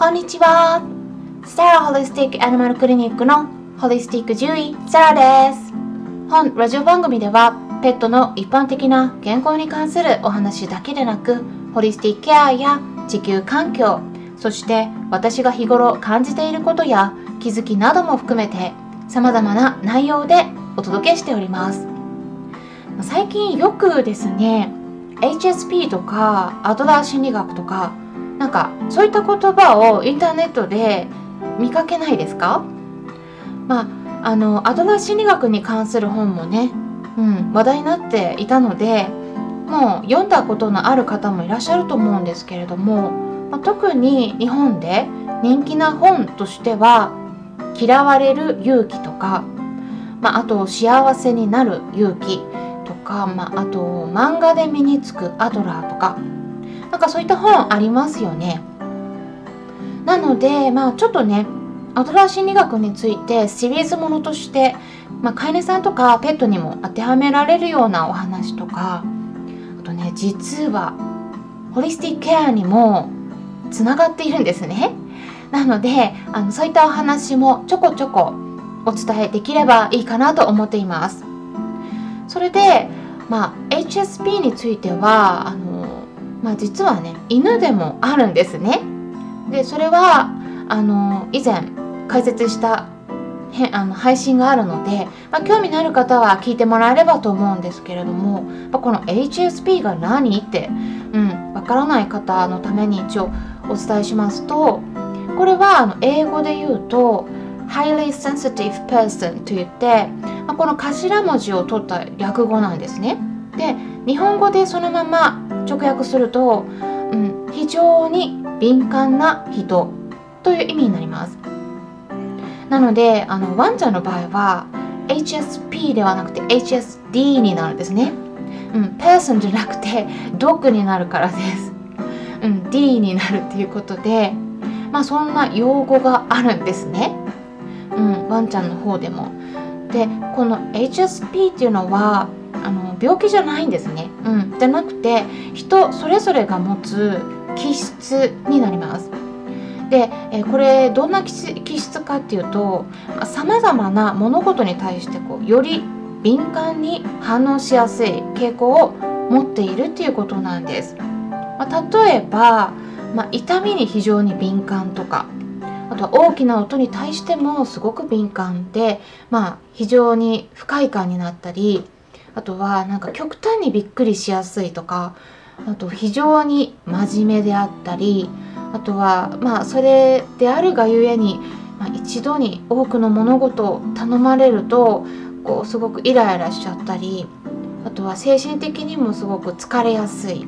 こんにちは。サラホリスティックアニマルクリニックのホリスティック獣医サラです。本ラジオ番組ではペットの一般的な健康に関するお話だけでなくホリスティックケアや地球環境そして私が日頃感じていることや気づきなども含めて様々な内容でお届けしております最近よくですね HSP とかアドラー心理学とかなんかそういった言葉をインターネットで見かけないですか？まああのアドラー心理学に関する本もね、うん、話題になっていたのでもう読んだことのある方もいらっしゃると思うんですけれども、まあ、特に日本で人気な本としては「嫌われる勇気」とか、まあ、あと「幸せになる勇気」とか、まあ、あと漫画で身につくアドラーとかなんかそういった本ありますよね。なので、まあ、ちょっとねアドラー心理学についてシリーズものとして、まあ、飼い主さんとかペットにも当てはめられるようなお話とかあとね実はホリスティックケアにもつながっているんですね。なのであのそういったお話もちょこちょこお伝えできればいいかなと思っています。それで、まあ、HSP についてはあの、まあ、実はね犬でもあるんですね。でそれはあの以前解説したあの配信があるので、まあ、興味のある方は聞いてもらえればと思うんですけれども、まあ、この HSP が何？って、うん、わからない方のために一応お伝えしますとこれはあの英語で言うと highly sensitive person と言って、まあ、この頭文字を取った略語なんですね。で日本語でそのまま直訳すると、うん、非常に敏感な人という意味になります。なのであのワンちゃんの場合は HSP ではなくて HSD になるんですね。うん、person じゃなくてドッグになるからです。うん、D になるっていうことで、まあそんな用語があるんですね。うん、ワンちゃんの方でも。でこの HSP っていうのはあの病気じゃないんですね。うん、じゃなくて人それぞれが持つ気質になります。で、えこれどんな気質かっていうとさまざまな物事に対してこうより敏感に反応しやすい傾向を持っているっていうことなんです。まあ、例えば、まあ、痛みに非常に敏感とかあとは大きな音に対してもすごく敏感で、まあ、非常に不快感になったりあとはなんか極端にびっくりしやすいとかあと非常に真面目であったりあとはまあそれであるがゆえに、まあ、一度に多くの物事を頼まれるとこうすごくイライラしちゃったりあとは精神的にもすごく疲れやすい、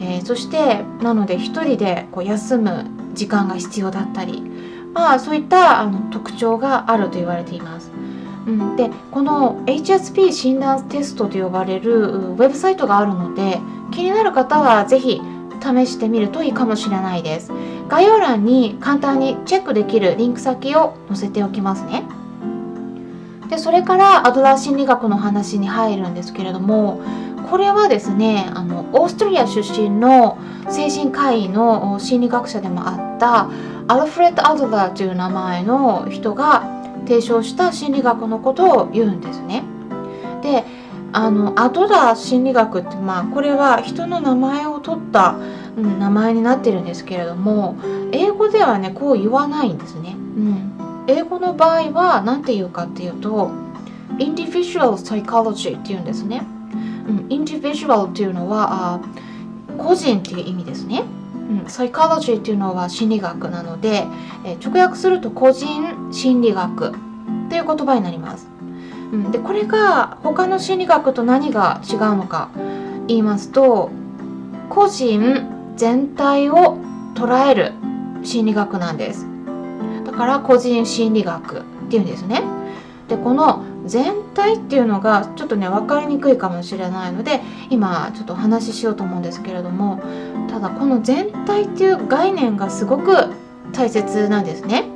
えー、そしてなので一人でこう休む時間が必要だったりまあそういったあの特徴があると言われています。うん、でこの HSP 診断テストと呼ばれるウェブサイトがあるので気になる方は是非試してみるといいかもしれないです。概要欄に簡単にチェックできるリンク先を載せておきますね。でそれからアドラー心理学の話に入るんですけれどもこれはですねあのオーストリア出身の精神科医の心理学者でもあったアルフレッド・アドラーという名前の人が提唱した心理学のことを言うんですね。であのアドラー心理学ってまあこれは人の名前を取った、うん、名前になってるんですけれども英語ではねこう言わないんですね。うん、英語の場合は何て言うかっていうと individual psychology っていうんですね。うん、individual っていうのはあ個人っていう意味ですね。うん、サイコロジーっていうのは心理学なので、えー、直訳すると個人心理学という言葉になります。うん、でこれが他の心理学と何が違うのか言いますと個人全体を捉える心理学なんですだから個人心理学っていうんですねでこの全体っていうのがちょっとね分かりにくいかもしれないので今ちょっとお話ししようと思うんですけれどもただこの全体っていう概念がすごく大切なんですね。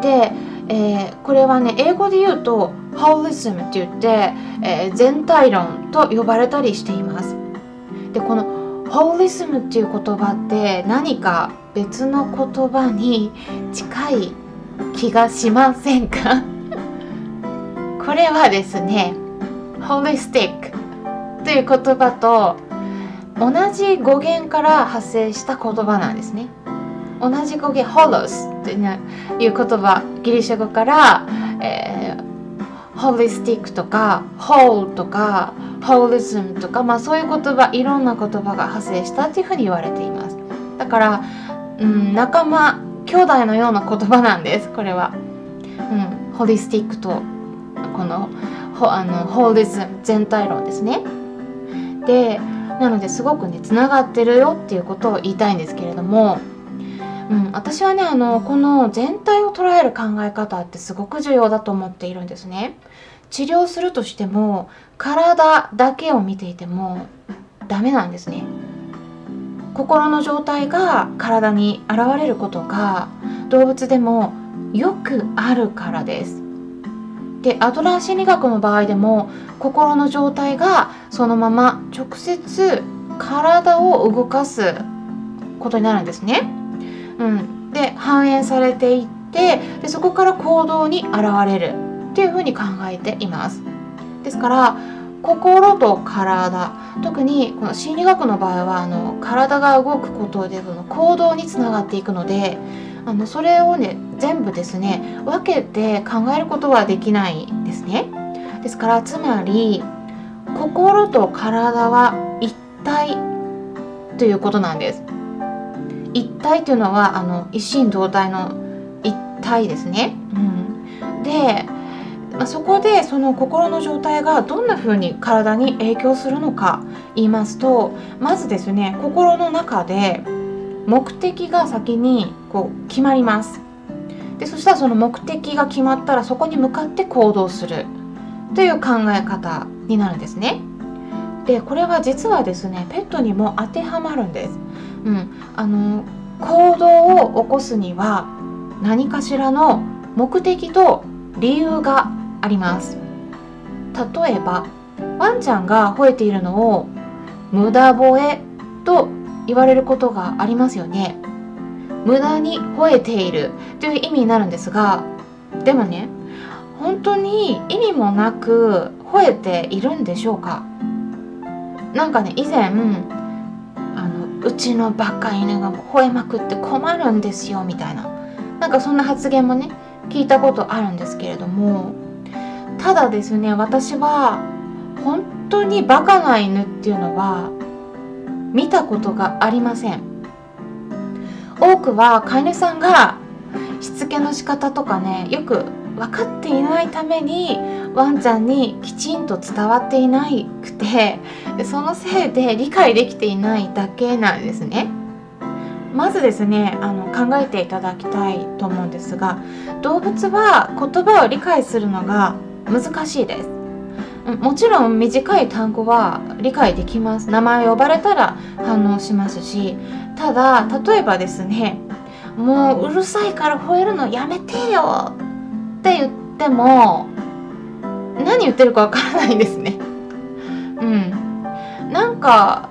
でえー、これはね英語で言うと holism って言って、えー、全体論と呼ばれたりしています。でこの holism っていう言葉って何か別の言葉に近い気がしませんか？これはですね holistic という言葉と同じ語源から発生した言葉なんですね。同じ語源 holos という言葉ギリシャ語から、えー、holistic とか whole とか holism とか、まあ、そういう言葉いろんな言葉が派生したというふうに言われています。だから、うん、仲間兄弟のような言葉なんですこれは、うん、ホリスティックとこのホあのホーリズ全体論ですね。でなのですごくねつながってるよっていうことを言いたいんですけれども、うん、私はねあのこの全体を捉える考え方ってすごく重要だと思っているんですね。治療するとしても体だけを見ていてもダメなんですね。心の状態が体に現れることが動物でもよくあるからです。でアドラー心理学の場合でも心の状態がそのまま直接体を動かすことになるんですね。うん、で反映されていってでそこから行動に現れるっていうふうに考えています。ですから心と体特にこの心理学の場合はあの体が動くことでの行動につながっていくのであのそれをね全部ですね分けて考えることはできないですね。ですからつまり心と体は一体ということなんです。一体というのはあの一心同体の一体ですね。うん、でまあ、そこでその心の状態がどんな風に体に影響するのか言いますとまずですね心の中で目的が先にこう決まりますでそしたらその目的が決まったらそこに向かって行動する。という考え方になるんですね。でこれは実はですねペットにも当てはまるんです、うん、あの行動を起こすには何かしらの目的と理由があります。例えばワンちゃんが吠えているのを無駄吠えと言われることがありますよね。無駄に吠えている。という意味になるんですがでもね本当に意味もなく吠えているんでしょうか？なんかね以前あのうちのバカ犬が吠えまくって困るんですよみたいな。なんかそんな発言もね聞いたことあるんですけれども。ただですね私は本当にバカな犬っていうのは見たことがありません。多くは飼い主さんがしつけの仕方とかねよく分かっていないためにワンちゃんにきちんと伝わっていなくてそのせいで理解できていないだけなんですね。まずですねあの考えていただきたいと思うんですが動物は言葉を理解するのが難しいですもちろん短い単語は理解できます。名前呼ばれたら反応しますしただ例えばですねもううるさいから吠えるのやめてよって言っても何言ってるかわからないんですね。うん。なんか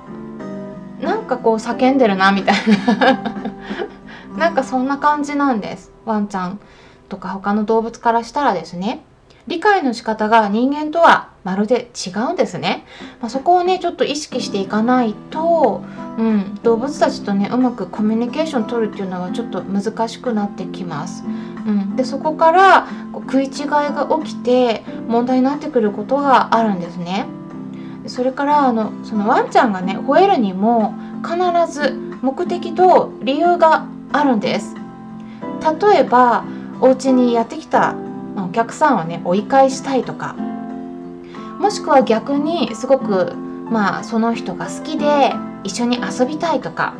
なんかこう叫んでるなみたいな。なんかそんな感じなんです。ワンちゃんとか他の動物からしたらですね。理解の仕方が人間とはまるで違うんですね、まあ、そこをねちょっと意識していかないと、うん、動物たちとねうまくコミュニケーション取るっていうのはちょっと難しくなってきます、うん、でそこからこう食い違いが起きて問題になってくることがあるんですね。それからあのそのワンちゃんがね吠えるにも必ず目的と理由があるんです。例えばお家にやってきたお客さんをね追い返したいとかもしくは逆にすごくまあその人が好きで一緒に遊びたいとか。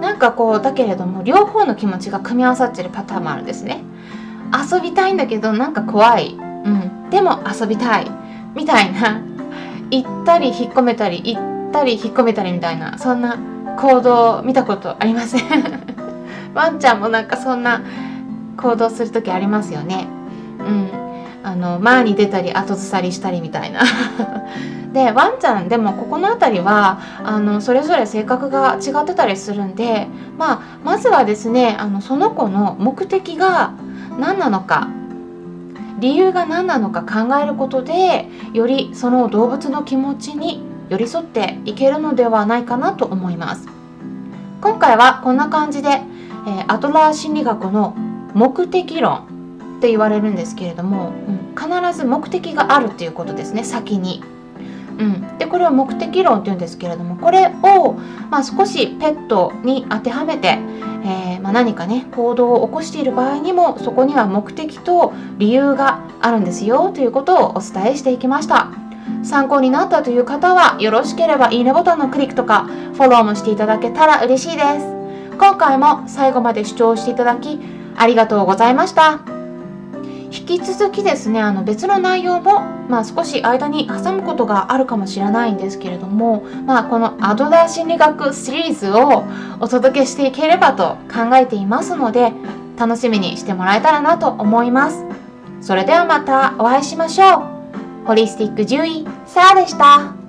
なんかこうだけれども両方の気持ちが組み合わさってるパターンもあるんですね。遊びたいんだけどなんか怖い、うん、でも遊びたい。みたいな。行ったり引っ込めたり行ったり引っ込めたりみたいな。そんな行動見たことありません。ワンちゃんもなんかそんな行動する時ありますよね。うん、あの前に出たり後ずさりしたりみたいな。でワンちゃんでもここの辺りはあのそれぞれ性格が違ってたりするんで、まあ、まずはですねあのその子の目的が何なのか理由が何なのか考えることでよりその動物の気持ちに寄り添っていけるのではないかなと思います。今回はこんな感じで、えー、アトラー心理学の目的論って言われるんですけれども、うん、必ず目的があるっていうことですね先に。うん、でこれは目的論っていうんですけれどもこれを、まあ、少しペットに当てはめて、えー、まあ、何かね行動を起こしている場合にもそこには目的と理由があるんですよということをお伝えしていきました。参考になったという方はよろしければいいねボタンのクリックとかフォローもしていただけたら嬉しいです。今回も最後まで視聴していただきありがとうございました引き続きですねあの別の内容も、まあ、少し間に挟むことがあるかもしれないんですけれども、まあ、このアドラー心理学シリーズをお届けしていければと考えていますので楽しみにしてもらえたらなと思います。それではまたお会いしましょう。ホリスティック獣医サーでした。